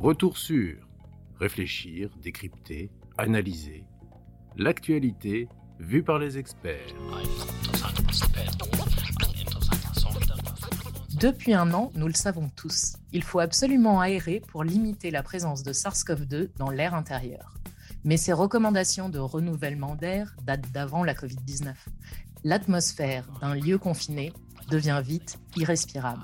Retour sur réfléchir, décrypter, analyser l'actualité vue par les experts. Depuis un an, nous le savons tous, il faut absolument aérer pour limiter la présence de SARS-CoV-2 dans l'air intérieur. Mais ces recommandations de renouvellement d'air datent d'avant la Covid-19. L'atmosphère d'un lieu confiné devient vite irrespirable.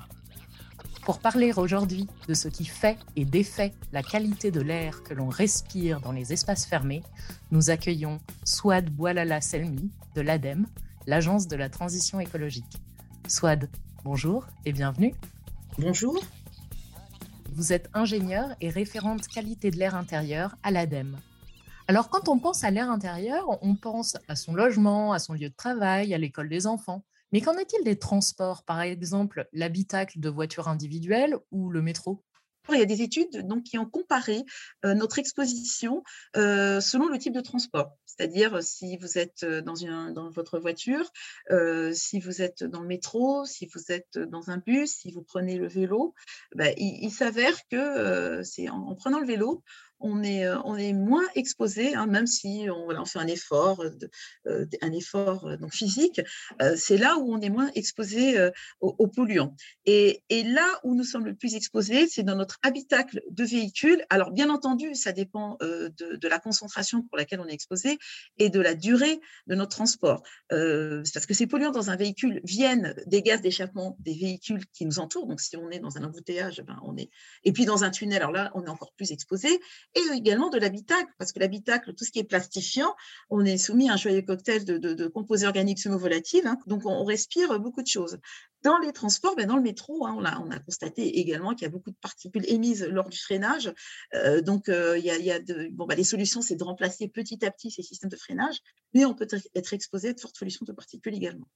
Pour parler aujourd'hui de ce qui fait et défait la qualité de l'air que l'on respire dans les espaces fermés, nous accueillons Swad Boualala Selmi de l'ADEME, l'Agence de la transition écologique. Swad, bonjour et bienvenue. Bonjour. Vous êtes ingénieur et référente qualité de l'air intérieur à l'ADEME. Alors quand on pense à l'air intérieur, on pense à son logement, à son lieu de travail, à l'école des enfants. Mais qu'en est-il des transports, par exemple l'habitacle de voitures individuelles ou le métro? Il y a des études donc, qui ont comparé euh, notre exposition euh, selon le type de transport. C'est-à-dire si vous êtes dans, une, dans votre voiture, euh, si vous êtes dans le métro, si vous êtes dans un bus, si vous prenez le vélo, ben, il, s'avère que c'est en, prenant le vélo, on est, euh, on est moins exposé, hein, même si on, fait un effort, euh, un effort euh, donc physique, c'est là où on est moins exposé aux, polluants. Et, là où nous sommes le plus exposés, c'est dans notre habitacle de véhicule. Alors, bien entendu, ça dépend de, de, la concentration pour laquelle on est exposé et de la durée de notre transport. parce que ces polluants dans un véhicule viennent des gaz d'échappement des véhicules qui nous entourent. Donc, si on est dans un embouteillage, ben, on est. Et puis dans un tunnel, alors là, on est encore plus exposé et également de l'habitacle, parce que l'habitacle, tout ce qui est plastifiant, on est soumis à un joyeux cocktail de, composés organiques semi-volatiles, hein, donc on, respire beaucoup de choses. Dans les transports, ben dans le métro, hein, on, a, on, a, constaté également qu'il y a beaucoup de particules émises lors du freinage. Euh, donc, euh, y a, ben, les solutions, c'est de remplacer petit à petit ces systèmes de freinage, mais on peut être exposé à de fortes pollutions de particules également.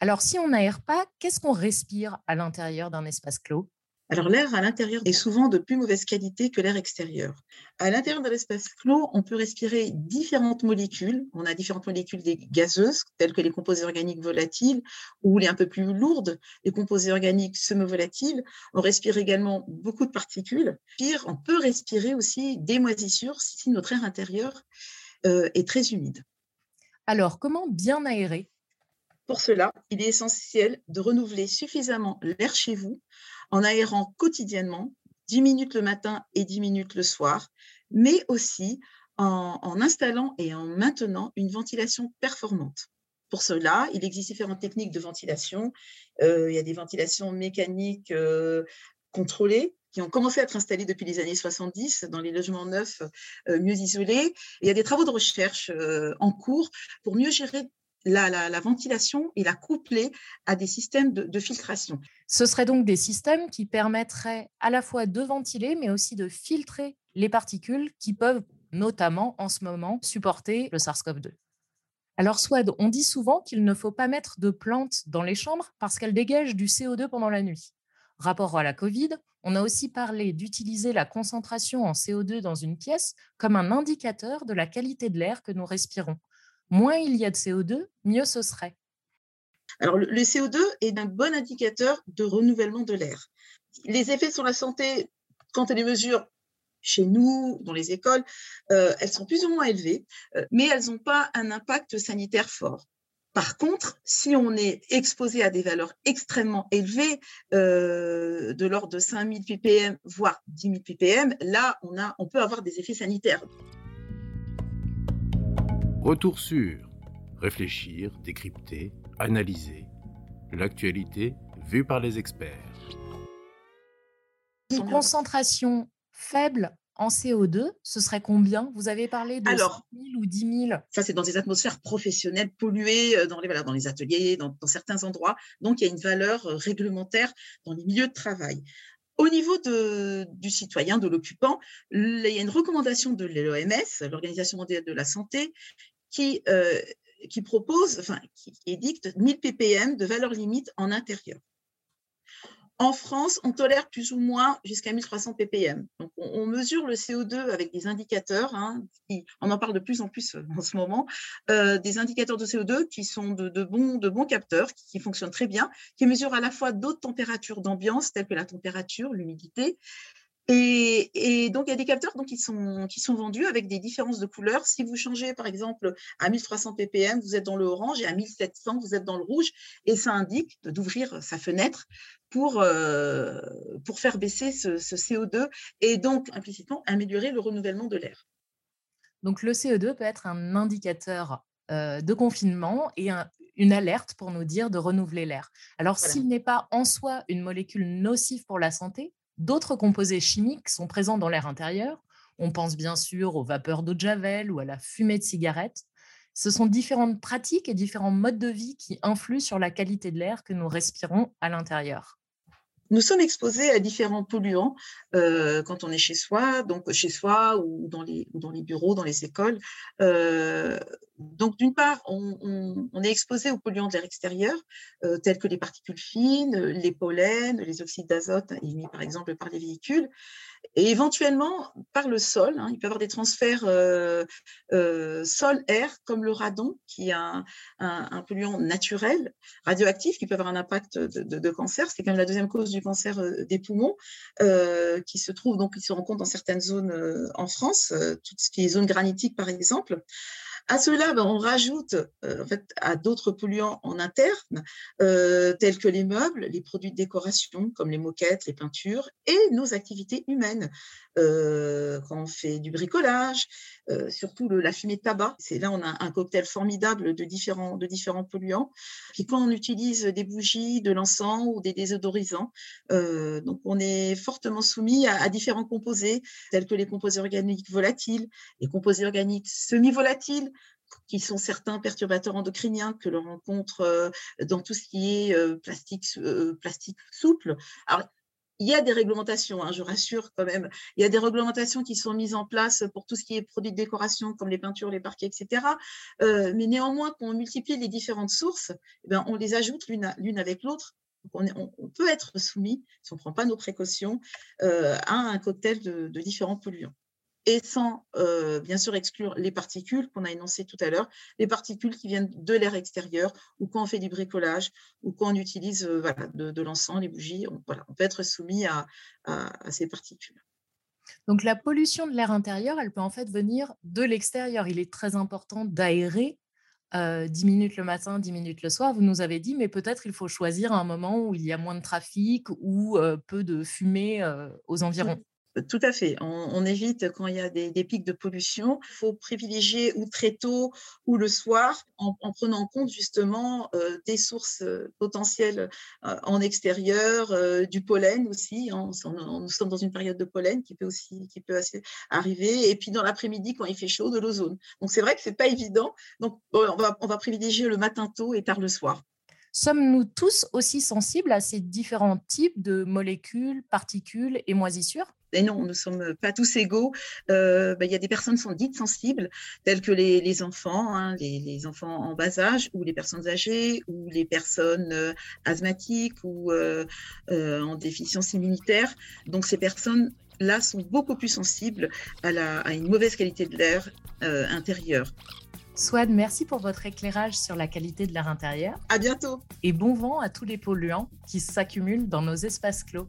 Alors, si on n'aère pas, qu'est-ce qu'on respire à l'intérieur d'un espace clos? Alors l'air à l'intérieur est souvent de plus mauvaise qualité que l'air extérieur. À l'intérieur de l'espace clos, on peut respirer différentes molécules. On a différentes molécules des gazeuses, telles que les composés organiques volatiles, ou les un peu plus lourdes, les composés organiques semi-volatiles. On respire également beaucoup de particules. Pire, on peut respirer aussi des moisissures si notre air intérieur euh, est très humide. Alors, comment bien aérer Pour cela, il est essentiel de renouveler suffisamment l'air chez vous en aérant quotidiennement, 10 minutes le matin et 10 minutes le soir, mais aussi en, installant et en maintenant une ventilation performante. Pour cela, il existe différentes techniques de ventilation. Euh, il y a des ventilations mécaniques euh, contrôlées qui ont commencé à être installées depuis les années 70 dans les logements neufs euh, mieux isolés. il y a des travaux de recherche en cours pour mieux gérer la, ventilation et la coupler à des systèmes de, filtration. Ce seraient donc des systèmes qui permettraient à la fois de ventiler, mais aussi de filtrer les particules qui peuvent notamment en ce moment supporter le SARS-CoV-2. Alors, Swad, on dit souvent qu'il ne faut pas mettre de plantes dans les chambres parce qu'elles dégagent du CO2 pendant la nuit. Rapport à la Covid, on a aussi parlé d'utiliser la concentration en CO2 dans une pièce comme un indicateur de la qualité de l'air que nous respirons moins il y a de CO2, mieux ce serait. Alors, le CO2 est un bon indicateur de renouvellement de l'air. Les effets sur la santé, quand on les mesure chez nous, dans les écoles, euh, elles sont plus ou moins élevées, euh, mais elles n'ont pas un impact sanitaire fort. Par contre, si on est exposé à des valeurs extrêmement élevées, euh, de l'ordre de 5000 ppm, voire 10 000 ppm, là, on, a, on peut avoir des effets sanitaires. Retour sur réfléchir, décrypter, analyser l'actualité vue par les experts. Une concentration faible en CO2, ce serait combien? Vous avez parlé de Alors, 000 ou 10 000 Ça, c'est dans des atmosphères professionnelles polluées, euh, dans les, dans les ateliers, dans, dans, certains endroits. Donc, il y a une valeur euh, réglementaire dans les milieux de travail. Au niveau de, du citoyen, de l'occupant, il y a une recommandation de l'OMS, l'Organisation mondiale de la santé, qui, euh, propose, enfin, qui édicte 1000 ppm de valeur limite en intérieur. En France, on tolère plus ou moins jusqu'à 1300 ppm. Donc, on, mesure le CO2 avec des indicateurs, hein, on en parle de plus en plus en ce moment, euh, des indicateurs de CO2 qui sont de, bons, capteurs, qui, fonctionnent très bien, qui mesurent à la fois d'autres températures d'ambiance, telles que la température, l'humidité, Et, donc, il y a des capteurs donc, qui, sont, qui sont vendus avec des différences de couleurs. Si vous changez, par exemple, à 1300 ppm, vous êtes dans le orange et à 1700, vous êtes dans le rouge. Et ça indique d'ouvrir sa fenêtre pour, euh, pour faire baisser ce, CO2 et donc, implicitement, améliorer le renouvellement de l'air. Donc, le CO2 peut être un indicateur euh, de confinement et une alerte pour nous dire de renouveler l'air. Alors, s'il n'est pas en soi une molécule nocive pour la santé, D'autres composés chimiques sont présents dans l'air intérieur. On pense bien sûr aux vapeurs d'eau de javel ou à la fumée de cigarette. Ce sont différentes pratiques et différents modes de vie qui influent sur la qualité de l'air que nous respirons à l'intérieur. Nous sommes exposés à différents polluants euh, quand on est chez soi, donc chez soi ou dans les, bureaux, dans les écoles. Euh, donc, d'une part, on, est exposé aux polluants de l'air extérieur, euh, tels que les particules fines, les pollens, les oxydes d'azote émis par exemple par les véhicules, et éventuellement par le sol. Hein. il peut y avoir des transferts euh, euh, sol-air, comme le radon, qui est un, polluant naturel, radioactif, qui peut avoir un impact de, cancer. C'est quand même la deuxième cause du cancer des poumons, qui se trouve donc, qui se rencontre dans certaines zones en France, tout ce qui est zone granitique par exemple. À cela, ben, on rajoute euh, en fait, à d'autres polluants en interne, euh, tels que les meubles, les produits de décoration, comme les moquettes, les peintures, et nos activités humaines. Euh, quand on fait du bricolage, surtout la fumée de tabac. C'est là on a un cocktail formidable de différents, de différents polluants. Puis quand on utilise des bougies, de l'encens ou des désodorisants, donc on est fortement soumis à, à, différents composés, tels que les composés organiques volatiles, les composés organiques semi-volatiles, qui sont certains perturbateurs endocriniens que l'on rencontre euh, dans tout ce qui est euh, plastique, euh, plastique souple. Alors, il y a des réglementations, hein, je rassure quand même. Il y a des réglementations qui sont mises en place pour tout ce qui est produits de décoration, comme les peintures, les parquets, etc. mais néanmoins, quand on multiplie les différentes sources, eh bien, on les ajoute l'une avec l'autre. On, peut être soumis, si on ne prend pas nos précautions, à un cocktail de différents polluants et sans euh, bien sûr exclure les particules qu'on a énoncées tout à l'heure, les particules qui viennent de l'air extérieur ou quand on fait du bricolage ou quand on utilise euh, voilà, de, l'encens, les bougies, on, voilà, on peut être soumis à, ces particules. Donc la pollution de l'air intérieur, elle peut en fait venir de l'extérieur. Il est très important d'aérer euh, 10 minutes le matin, 10 minutes le soir. Vous nous avez dit, mais peut-être il faut choisir un moment où il y a moins de trafic ou euh, peu de fumée aux environs. Tout à fait. On, évite quand il y a des, pics de pollution. Il faut privilégier ou très tôt ou le soir en, prenant en compte justement euh, des sources euh, potentielles euh, en extérieur, du pollen aussi. Hein. nous sommes dans une période de pollen qui peut aussi qui peut arriver. Et puis dans l'après-midi quand il fait chaud, de l'ozone. Donc c'est vrai que c'est pas évident. Donc on on va privilégier le matin tôt et tard le soir. Sommes-nous tous aussi sensibles à ces différents types de molécules, particules et moisissures? Et non, nous ne sommes pas tous égaux. Euh, ben, il y a des personnes qui sont dites sensibles, telles que les, enfants, hein, les, enfants en bas âge, ou les personnes âgées, ou les personnes euh, asthmatiques ou euh, en déficience immunitaire. Donc ces personnes-là sont beaucoup plus sensibles à, à une mauvaise qualité de l'air intérieur. Swad, merci pour votre éclairage sur la qualité de l'air intérieur. À bientôt. Et bon vent à tous les polluants qui s'accumulent dans nos espaces clos.